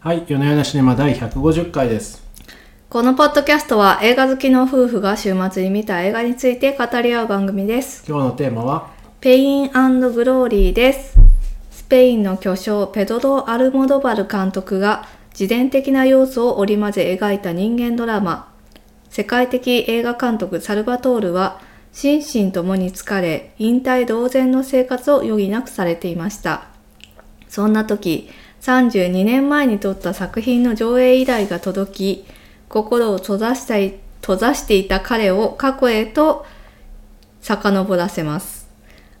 はい、夜な夜なシネマ第150回です。このポッドキャストは映画好きの夫婦が週末に見た映画について語り合う番組です。今日のテーマは、ペイングローリーです。スペインの巨匠ペドロ・アルモドバル監督が自伝的な要素を織り交ぜ描いた人間ドラマ。世界的映画監督サルバトールは心身ともに疲れ、引退同然の生活を余儀なくされていました。そんな時、32年前に撮った作品の上映依頼が届き、心を閉ざしたい閉ざしていた彼を過去へと遡らせます。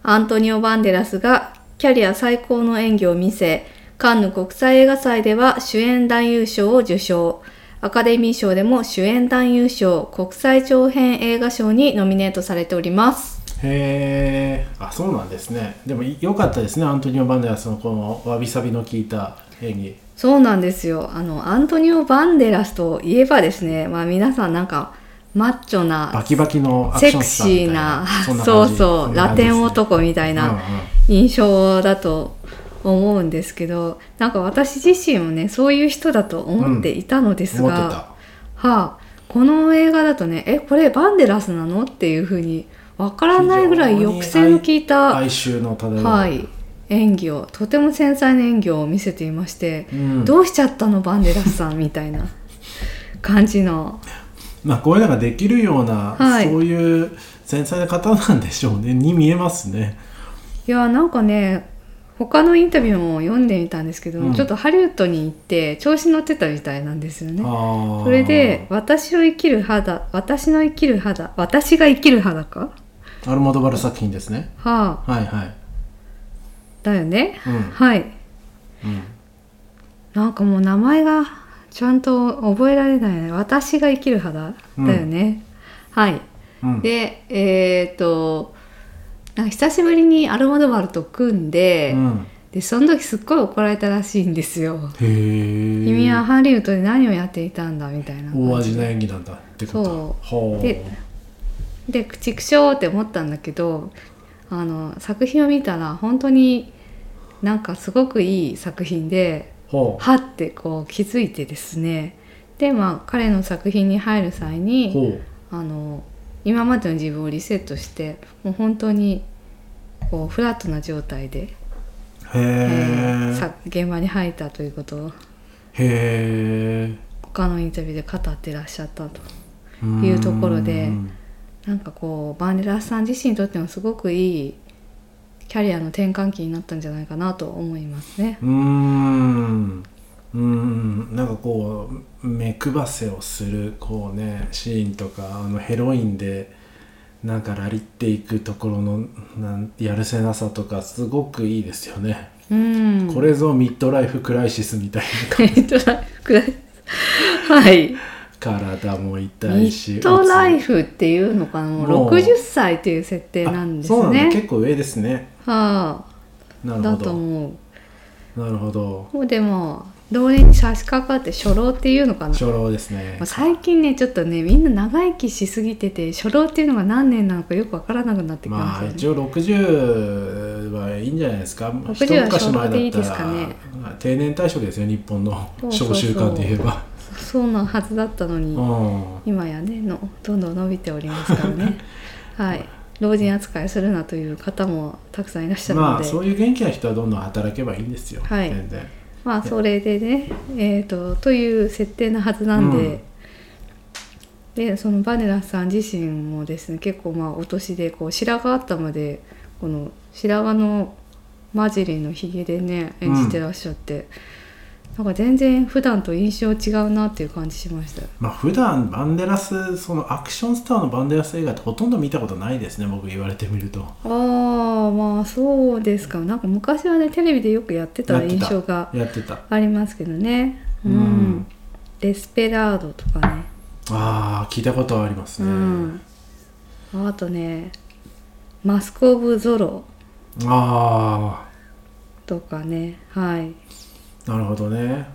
アントニオ・バンデラスがキャリア最高の演技を見せ、カンヌ国際映画祭では主演男優賞を受賞。アカデミー賞でも主演男優賞、国際長編映画賞にノミネートされております。へー、あ、そうなんですね。でも良かったですね、アントニオ・バンデラスのこのわびさびの効いた演技。そうなんですよ。あの、アントニオ・バンデラスといえばですね、まあ皆さんなんか、マッチョな、バキバキのアクセクシーな、そうそう、ラテン男みたいうんうんな印象だと思うんですけど、なんか私自身もね、そういう人だと思っていたのですが、た。はあ、この映画だとね、え、これバンデラスなの？っていうふうにわからないぐらい抑制の効いた、哀愁の漂う。はい、演技を、とても繊細な演技を見せていまして、うん。どうしちゃったのバンデラスさんみたいな。感じの。まあ、こういうのができるような、はい。そういう繊細な方なんでしょうね。に見えますね。いやなんかね他のインタビューも読んでみたんですけど、うん。ちょっとハリウッドに行って調子乗ってたみたいなんですよね。それで私を生きる肌私の生きる肌私が生きる肌かアルモドバル作品ですね。はあ。はいはい。だよね、うん。はい。うん。なんかもう名前がちゃんと覚えられないね。私が生きる肌だよね、はい。うん、でえっ、となんか久しぶりにアルモドバルと組んで、うん、でその時すっごい怒られたらしいんですよ。君はハリウッドで何をやっていたんだみたいな大味な演技なんだってこと。そう。でで口くしょうって思ったんだけどあの作品を見たら本当になんかすごくいい作品でほはってこう気づいてですね。でまあ彼の作品に入る際うにほあの今までの自分をリセットしてもう本当にこうフラットな状態で、ええーさ現場に入ったということをへえ他のインタビューで語ってらっしゃったというところでなんかこうバンデラスさん自身にとってもすごくいいキャリアの転換期になったんじゃないかなと思いますね。うーん。うーんなんかこう目配せをするこうねシーンとかあのヘロインでなんかラリっていくところのなんやるせなさとかすごくいいですよね、うん、これぞミッドライフクライシスみたいな感じ。ミッドライフくらいはい体も痛ミいしッドライフフっていうのかな？もうもう60歳っていう設定なんですそうなんだ。ね。結構上ですね。はあ、だなるほど。と思う。なるほど。もうでも同年に差し掛かって初老っていうのかな？初老ですね。まあ最近ねちょっとねみんな長生きしすぎてて初老っていうのが何年なのかよくわからなくなってきましたよね。まあ一応60はいいんじゃないですか？60一昔前だはちょうどいいったらですかね。定年退職ですよ日本のそうそうそう。小習慣で言えばそうなはずだったのに、うん。今やねのどんどん伸びておりますからね。はい。老人扱いするなという方もたくさんいらっしゃるので、まあそういう元気な人はどんどん働けばいいんですよ、はい。全然。まあそれでねえー、とという設定なはずなんで、でそのバネラスさん自身もですね結構まあお年でこう白髪頭でこの白髪の混じりのひげでね演じてらっしゃって、なんか全然普段と印象違うなっていう感じしました。よまあ普段バンデラスそのアクションスターのバンデラス映画ってほとんど見たことないですね僕言われてみると。ああまあそうですか。なんか昔はねテレビでよくやってた印象がやってた。ありますけどね。うん、うん。デスペラードとかね。ああ聞いたことはありますね、うん。あとねマスク・オブ・ゾロあとかね。はい。あなるほどね。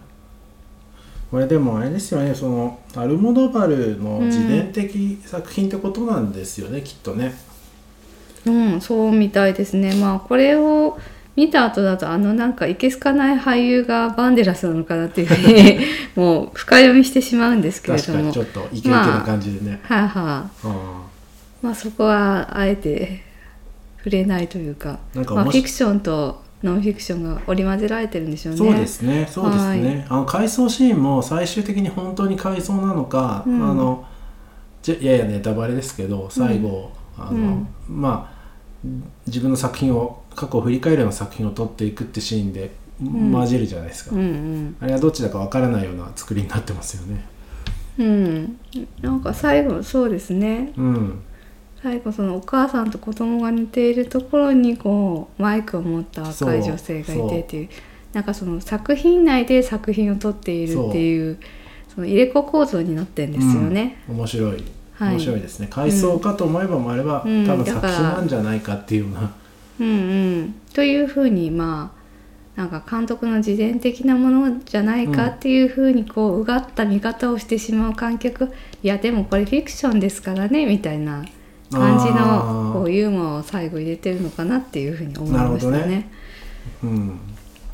これでもあれですよね。そのアルモドバルの自伝的作品ってことなんですよね、きっとね。うんそうみたいですね。まあこれを見た後だとあのなんかいけすかない俳優がバンデラスなのかなっていうふうに もう深読みしてしまうんですけれども。確かにちょっとイケイケな感じでね、はいはい、あまあそこはあえて触れないというか。まあ、フィクションとノンフィクションが織り交ぜられてるんでしょうね。そうですね。そうですね、あの回想シーンも最終的に本当に回想なのか、うん。あのじゃややネタバレですけど最後、あのまあ自分の作品を過去を振り返るような作品を撮っていくってシーンでん。混じるじゃないですか、うんうんあれはどっちだかわからないような作りになってますよねうん、なんか最後そうですねうん最後そのお母さんと子供が似ているところにこうマイクを持った若い女性がいてっていう。なんかその作品内で作品を撮っているっていうその入れ子構造になってるんですよね。うん。面白い。はい。面白いですね、回想かと思えばもあれば、うん。多分作品なんじゃないかっていうような。うんうん、というふうにまあなんか監督の自伝的なものじゃないかっていうふうにこううがった見方をしてしまう観客。いやでもこれフィクションですからねみたいな感じのこうユーモアを最後入れてるのかなっていうふうに思いましたね。ね。うん。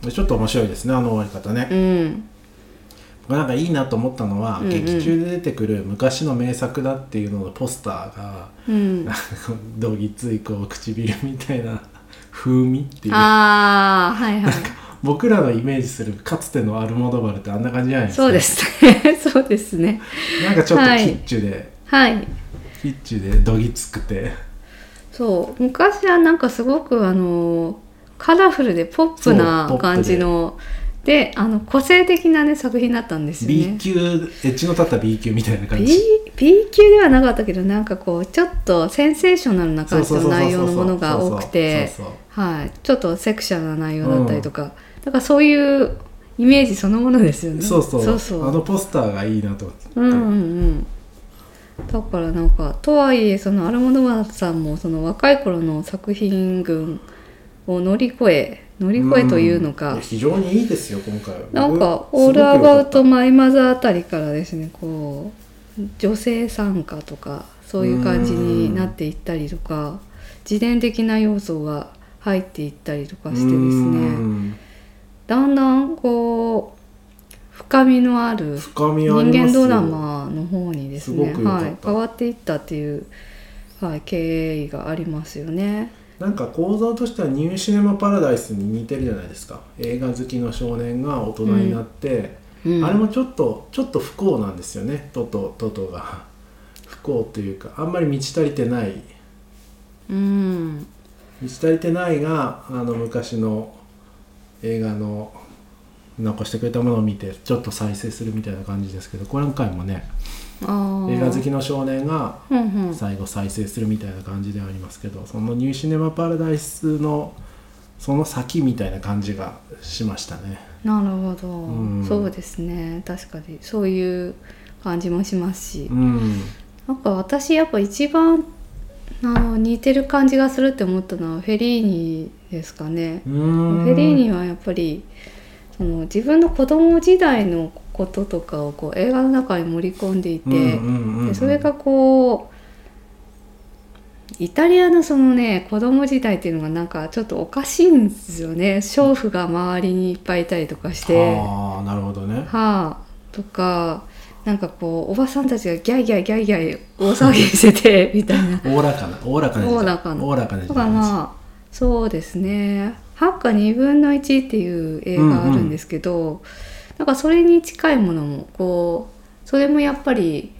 でちょっと面白いですねあの終わり方ね、うん。なんかいいなと思ったのは、うんうん。劇中で出てくる昔の名作だっていうののポスターがうん、どぎついこう唇みたいな 風味っていう。ああはいはい。僕らのイメージするかつてのアルモドバルってあんな感じじゃないですか。そうですね。そうですね。なんかちょっとキはい。ッチュで、はいキッチュでどぎつくて。そう。昔はなんかすごくあのカラフルでポップな感じの。であの個性的なね作品だったんですよ B ね。級エッジの立った B 級みたいな感 B, じ。B 級ではなかったけどなんかこうちょっとセンセーショナルな感じの内容のものが多くて。ちょっとセクシャルな内容だったりとか、だからそういうイメージそのものですよね。そうそう。そうそう。あのポスターがいいなと思って、うんうんうんだからなんかとはいえそのアルモドバルさんもその若い頃の作品群を乗り越え乗り越えというのか、非常にいいですよ今回は。なんか「僕オールアバウト・マイ・マザー」あたりからですねこう女性参加とかそういう感じになっていったりとか自伝的な要素が入っていったりとかたしてですうねん。だんだんこう深みのある人間ドラマの方にですねはい、変わっていったっていう、はい、経緯がありますよね。なんか構造としてはニューシネマ・パラダイスに似てるじゃないですか。映画好きの少年が大人になって、うん。あれもちょっとちょっと不幸なんですよね。トトトトが。不幸というかあんまり満ち足りてない。うん。満ち足りてないがあの昔の映画の残してくれたものを見てちょっと再生するみたいな感じですけど今回もね映画好きの少年が最後再生するみたいな感じではありますけどそのニューシネマ・パラダイスのその先みたいな感じがしましたね。なるほど、うん。そうですね。確かに。そういう感じもしますし、うん、なんか私やっぱ一番あの似てる感じがするって思ったのはフェリーニですかね。フェリーニはやっぱりその自分の子供時代のこととかをこう映画の中に盛り込んでいて、それがこうイタリアのそのね子供時代っていうのがなんかちょっとおかしいんですよね。娼婦が周りにいっぱいいたりとかして。ああなるほどね。はあとかなんかこうおばさんたちがギャイギャイギャイギャイ大騒ぎしててみたいな。おおらかなおおらかなおおらかなおおらかなそうですね「ハッカ2分の1」っていう映画あるんですけど、なんかそれに近いものもこうそれもやっぱり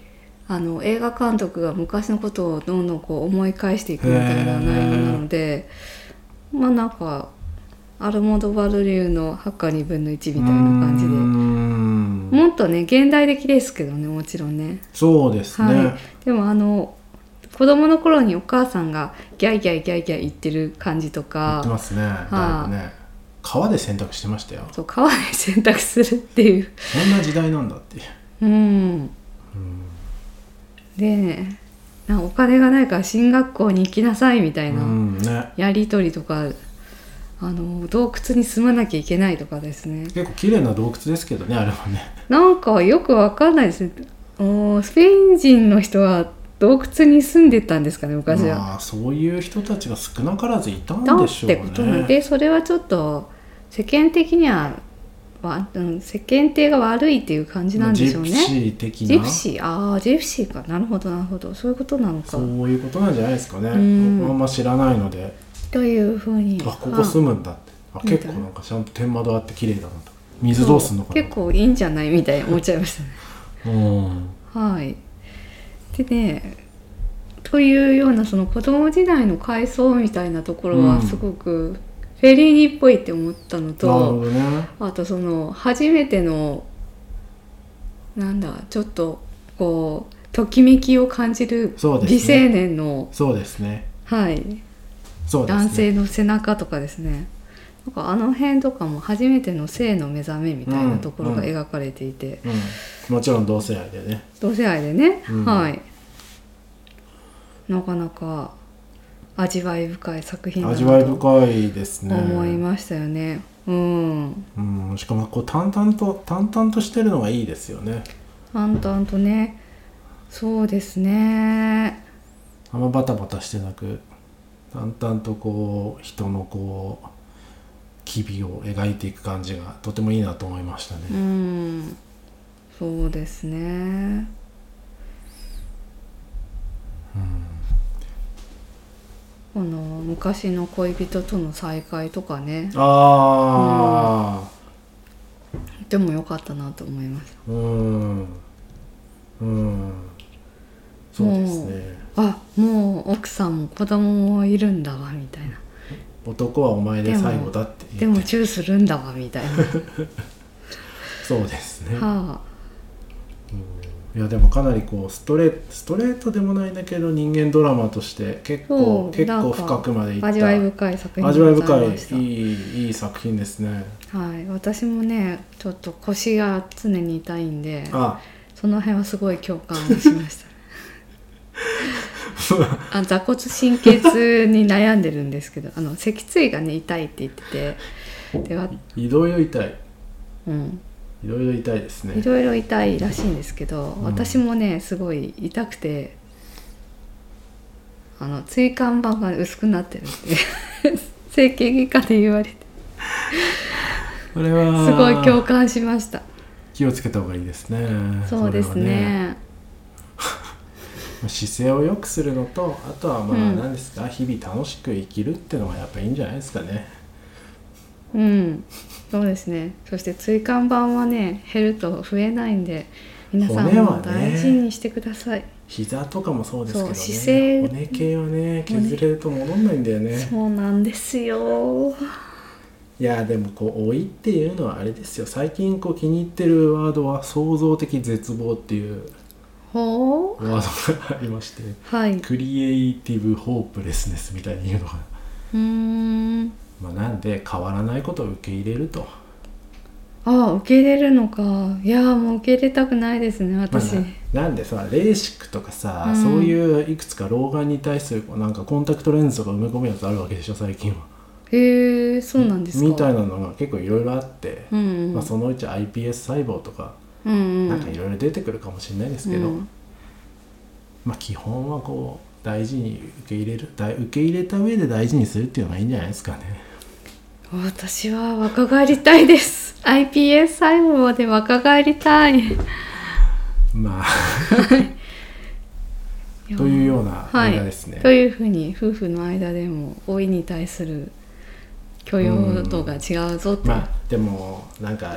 あの映画監督が昔のことをどんどんこう思い返していくみたいな内容なのでまあなんかアルモドバル流の「ハッカ2分の1」みたいな感じで。うーん。もっとね現代的ですけどねもちろんね。そうですね。はい、でもあの子供の頃にお母さんがギャイギャイギャイギャイ言ってる感じと言かってますね。だいぶね。川で洗濯してましたよ。そう川で洗濯するっていうそんな時代なんだっていう。うんでねなお金がないから進学校に行きなさいみたいなうんね。やり取りとか、あの洞窟に住まなきゃいけないとかですね結構綺麗な洞窟ですけどねあれはね。なんかよくわかんないですねおスペイン人の人は洞窟に住んでたんですかね昔は。まあそういう人たちが少なからずいたんでしょうね。てことなのでそれはちょっと世間的にはわ、うん、世間体が悪いっていう感じなんでしょうね。ジプシー的な。ジプシー？ああジプシーか。なるほどなるほど。そういうことなのか。そういうことなんじゃないですかね、ん。あんま知らないので。というふうに。あここ住むんだって。あ結構な。んかちゃんと天窓あって綺麗だなと。水どうすんのかな。結構いいんじゃないみたいに思っちゃいましたね。うん。はいでねというようなその子供時代の回想みたいなところうん。はすごくフェリーニっぽいって思ったのと、ほどね。あとその初めてのなんだちょっとこうときめきを感じるそうですね。美青年の、そうですね。はい、ね。男性の背中とかですね。なんかあの辺とかも初めての性の目覚めみたいなところがうん。描かれていて、うん、もちろん同性愛でね。同性愛でね、うん。はいなかなか味わい深い作品だな味わいと深いですね。思いましたよね。うん。うん、しかもこう淡々と淡々としてるのがいいですよね。淡々とね。そうですね。あんまバタバタしてなく淡々とこう人のこう機微を描いていく感じがとてもいいなと思いましたね、うん。そうですねこの昔の恋人との再会とかね。ああでも良かったなと思いました。うん。うん。そうですね。あもう奥さんも子供もいるんだわみたいな。男はお前で最後だって。でもチューするんだわみたいな。そうですね。はあいやでもかなりこうストレートストレートでもないんだけど人間ドラマとして結そ構結構深くまでいった。味わい深い作品味わい深いいいいい作品ですね。はい、私もねちょっと腰が常に痛いんであ。その辺はすごい共感をしました。あ座骨神経痛に悩んでるんですけどあの脊椎がね痛いって言ってて。では、いろいろ痛い。うん、いろいろ痛いですね。いろいろ痛いらしいんですけど、うん。私もねすごい痛くてあの椎間板が薄くなってるって 整形外科で言われて。これはすごい共感しました。気をつけた方がいいですね。そうですね。まあ姿勢を良くするのとあとはまあうん。何ですか、日々楽しく生きるっていうのがやっぱいいんじゃないですかねうん。そうですね。そして椎間板はね減ると増えないんで皆さんも大事にしてください、膝とかもそうですけどね。骨系はね削れると戻んないんだよね。そうなんですよ。いやでもこう老いっていうのはあれですよ。最近こう気に入ってるワードは創造的絶望っていうほう。ワードがありまして。はい。うクリエイティブホープレスネスみたいに言うのが、ーんまあ、なんで変わらないことを受け入れると、あ受け入れるのか。いやもう受け入れたくないですねまあ私、ななんでさレーシックとかさ、うん。そういういくつか老眼に対するなんかコンタクトレンズとか埋め込むやつあるわけでしょ最近は。へえそうなんですか。みたいなのが結構いろいろあって、うん。うん、まあ、そのうち iPS 細胞とかうんうん。なんかいろいろ出てくるかもしれないですけど、うん。まあ基本はこう大事に受け入れる大受け入れた上で大事にするっていうのがいいんじゃないですかね私は若返りたいです。iPS 細胞で若返りたい。まあ。というような映画ですね、というふうに夫婦の間でも老いに対する許容度が違うぞって、まあでもなんか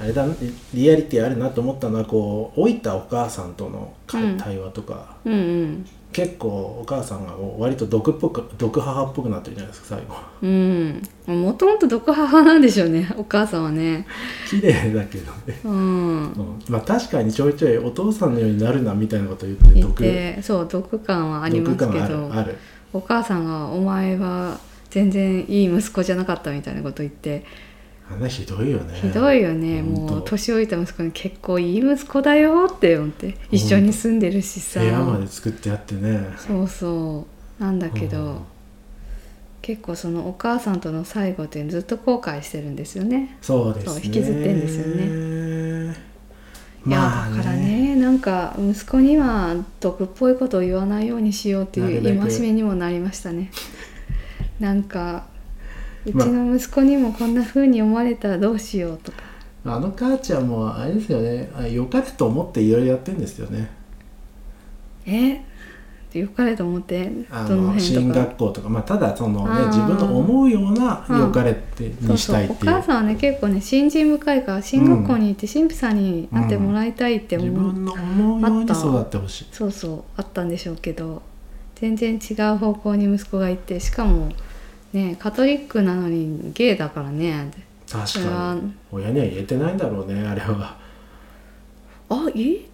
あれだリアリティあるなと思ったのはこう老いたお母さんとの対話とか、うんうん。結構お母さんが割と毒っぽく毒母っぽくなってるじゃないですか最後。うん。もともと毒母なんでしょうねお母さんはね。綺麗だけどね、うん。うん。まあ確かにちょいちょいお父さんのようになるなみたいなこと言って毒。てそう毒感はありますけど。ある。お母さんが「お前は全然いい息子じゃなかった」みたいなこと言ってあんなひどいよね。ひどいよね。もう年老いた息子に結構いい息子だよって思って一緒に住んでるしさ。部屋まで作ってあってね。そうそう。なんだけど、うん。結構そのお母さんとの最後ってずっと後悔してるんですよね。そうですね。引きずってんですよね。いやだからねなんか息子には毒っぽいことを言わないようにしようっていう戒めにもなりましたね。なんかうちの息子にもこんな風に思われたらどうしようとか。あの母ちゃんもあれですよね。あ良かれと思っていろいろやってるんですよね。え？よかれと思ってあどのの進学校とか、まあ、ただそのね自分の思うようなうん。良かれってにしたいっていう。母さんはね結構ね信心深いから進学校に行って神父さんになってもらいたいって思う、自分の思うように育ってほしい。そうそう。あったんでしょうけど。全然違う方向に息子が行ってしかもねカトリックなのにゲイだからね。確かに。親には言えてないんだろうねあれは。あい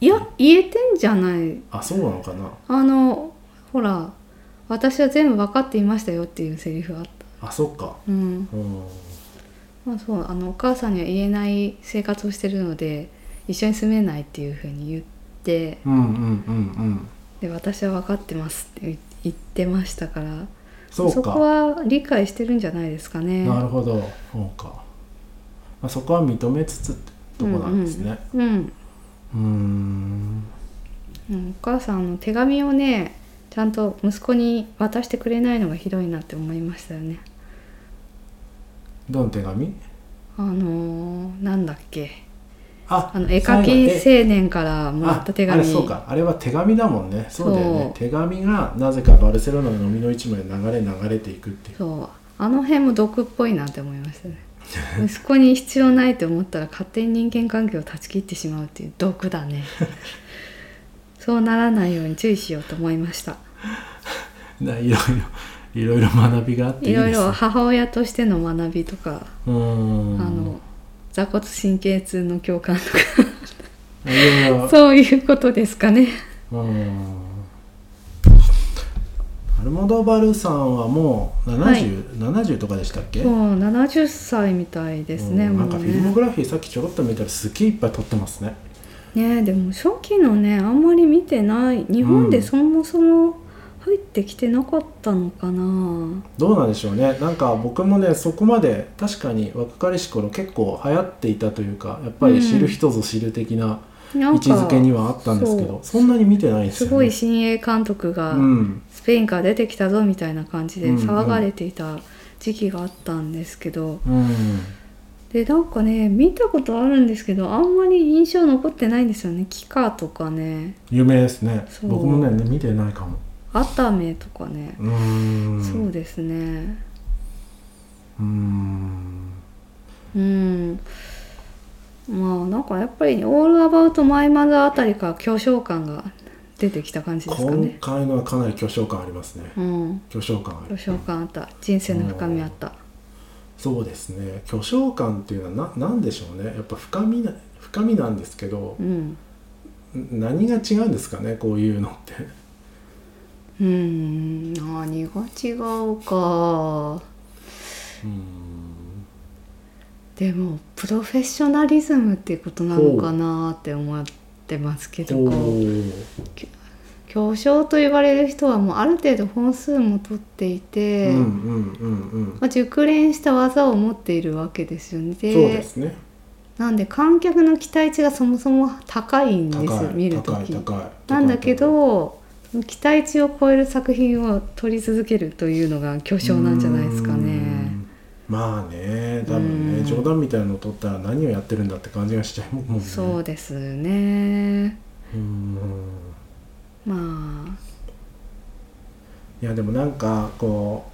いや言えてんじゃない。あそうなのかな。あのほら私は全部分かっていましたよっていうセリフあった。あそっか。うん。うん。まあそうあのお母さんには言えない生活をしてるので一緒に住めないっていうふうに言ってうんうんうんうん。で私は分かってますって言言ってましたからそこは理解してるんじゃないですかね。なるほど。そうか、まあ、そこは認めつつってとこなんですね。うん、うーん。うん、お母さんの手紙をねちゃんと息子に渡してくれないのがひどいなって思いましたよね。どの手紙？あのーなんだっけああの絵描き青年からもらった手紙。あそうか。あれは手紙だもんね。そうだよね。手紙がなぜかバルセロナの飲みの市まで流れ流れていくっていう。そう。あの辺も毒っぽいなって思いましたね。息子に必要ないと思ったら勝手に人間関係を断ち切ってしまうっていう毒だね。そうならないように注意しようと思いました。ないろいろいろいろ学びがあっていいろいろ母親としての学びとか、うーん。あの座骨神経痛の共感とか。そういうことですかね。アルモドバルさんはもう70、はい。70とかでしたっけ？もう70歳みたいですねもううんなんかフィルモねグラフィーさっきちょろっと見たらすっげえいっぱい撮ってますね。ねでも初期のねあんまり見てない。日本でそもそも入ってきてなかったのかな、どうなんでしょうね。なんか僕もねそこまで確かに若かりし頃結構流行っていたというかやっぱり知る人ぞ知る的な位置づけにはあったんですけどそんなに見てないんですよね。すごい新鋭監督がうん。スペインから出てきたぞみたいな感じでうん騒がれていた時期があったんですけど、うん。でなんかね見たことあるんですけどあんまり印象残ってないんですよね。キカとかね。有名ですね。僕もね見てないかもアタメとかね、そうですね。うーん。うん。まあなんかやっぱり「オールアバウトマイマザー」あたりから巨匠感が出てきた感じですか今ね回のはかなり巨匠感ありますね。うん。巨匠感ある。巨匠感あった。人生の深みあった。そうですね。巨匠感っていうのはななんでしょうね。やっぱ深みな深みなんですけどうん。何が違うんですかねこういうのってうん。何が違うか。うんでもプロフェッショナリズムっていうことなのかなって思ってますけど。おこう。ー巨匠と呼ばれる人はもうある程度本数も取っていて、まあ、熟練した技を持っているわけですよね。そうですね。なんで観客の期待値がそもそも高いんです見るとき。高い高い。なんだけど期待値を超える作品を撮り続けるというのが巨匠なんじゃないですかうね。ん。まあね多分うん。ね冗談みたいなのを取ったら何をやってるんだって感じがしちゃうもんね。そうですね。うん。まあ。いやでもなんかこ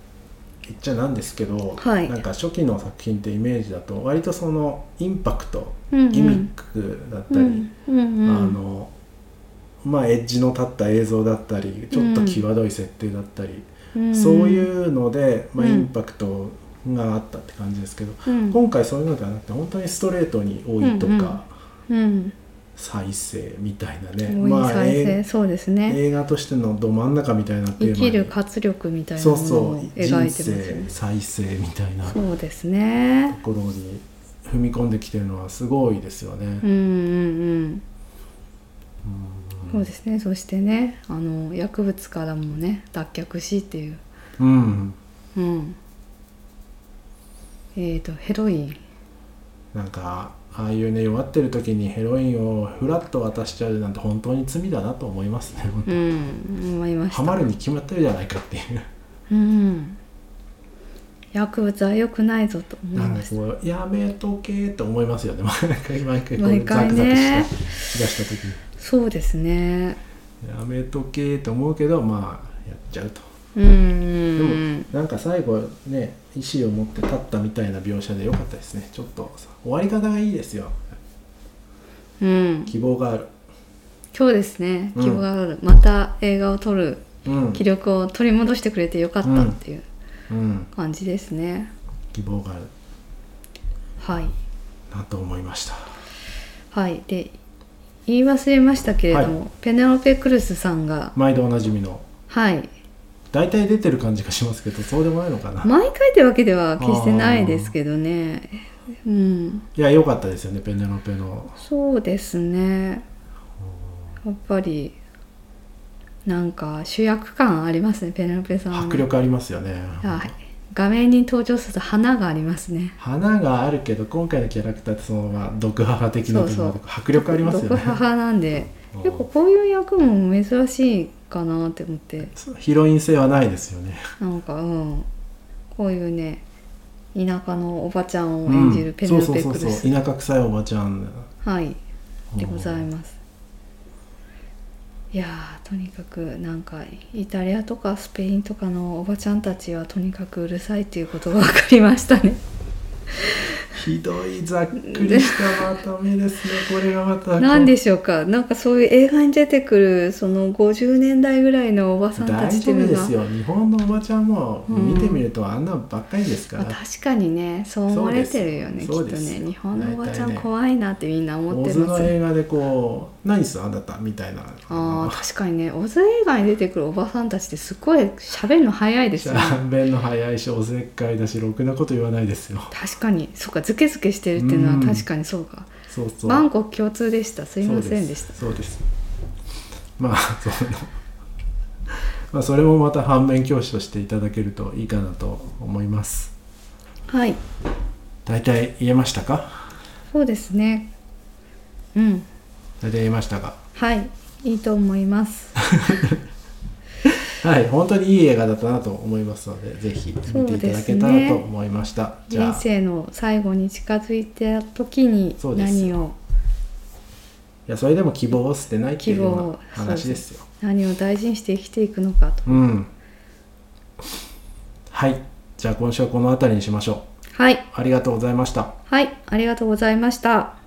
う言っちゃなんですけど、はい。なんか初期の作品ってイメージだと割とそのインパクトうんうん。ギミックだったり、うんうんうん。あのまあエッジの立った映像だったりちょっと際どい設定だったり、うん。そういうので、まあ、うん。インパクトがあったって感じですけど、うん。今回そういうのではなくて本当にストレートに多いとか、うん。再生みたいなねまあそうですね。映画としてのど真ん中みたいなテーマに生きる活力みたいなものそうそうを描いて人ますよ生ね再生みたいなとそうですね。ころに踏み込んできてるのはすごいですよね。うんうん。うんそうですね。そしてねあの薬物からもね脱却しっていう。うん、うん。えー、とヘロイン。なんかああいうね弱ってる時にヘロインをフラッと渡しちゃうなんて本当に罪だなと思いますねうん思いました。ハマるに決まってるじゃないかっていう。うん。薬物は良くないぞと思いなんかましやめとけって思いますよね。毎回毎回回ね。ザクザクしたしだした時にそうですね。やめとけって思うけどまあやっちゃうと。うんでもなんか最後ね意思を持って立ったみたいな描写でよかったですね。ちょっとさ終わり方がいいですよ。うん。希望がある。今日ですね。うん。希望がある、また映画を撮るうん。気力を取り戻してくれてよかったっていううん。感じですね、希望がある。はい。なと思いました。はい。で言い忘れましたけれども、はペネロペ・クルスさんが毎度おなじみの。はい。大体出てる感じがしますけどそうでもないのかな。毎回ってわけでは決してないですけどね。うん。いや良かったですよねペネロペの。そうですね。やっぱりなんか主役感ありますねペネロペさんは。迫力ありますよね。はい画面に登場すると花がありますね。花があるけど今回のキャラクターってそのまま毒母的なところでそうそう。迫力ありますよね。毒母なんで。うん。結構こういう役も珍しいかなって思って。ヒロイン性はないですよね。なんかうん。こういうね田舎のおばちゃんを演じるペネロペ・クルうんそうそう。そうスそう田舎臭いおばちゃん。はい。でございますいやとにかくなんかイタリアとかスペインとかのおばちゃんたちはとにかくうるさいっていうことが分かりましたね。ひどいざっくりしたまとめですね。これがまた何でしょうか？なんかそういう映画に出てくるその50年代ぐらいのおばさんた大ちっていうのが。丈夫ですよ。日本のおばちゃんも見てみるとあんなんばっかりですから、まあ、確かにね。そう思われてるよねきっとね。日本のおばちゃん怖いなってみんな思ってます。映画でこう「何するあなた」みたいな。あー確かにね。オズ映画に出てくるおばさんたちってすごい喋るの早いですよね。しゃべんの早いしおせっかいだしろくなこと言わないですよ。確かに。そうかズケズケしてるっていうのはうん。確かにそうか、そうそう。万国共通でした。すいませんでした。そうです。まあ その まあそれもまた反面教師としていただけるといいかなと思います。はい。大体言えましたか？そうですね。うん。大体言えましたか？はい。いいと思います はい本当にいい映画だったなと思いますのでぜひ見ていただけたらと思いました、じゃあ。人生の最後に近づいた時に何を？いやそれでも希望を捨てないっていうよう話ですよ。何を大事にして生きていくのかと。うん。はい。じゃあ今週はこの辺りにしましょう。はい。ありがとうございました。はい。ありがとうございました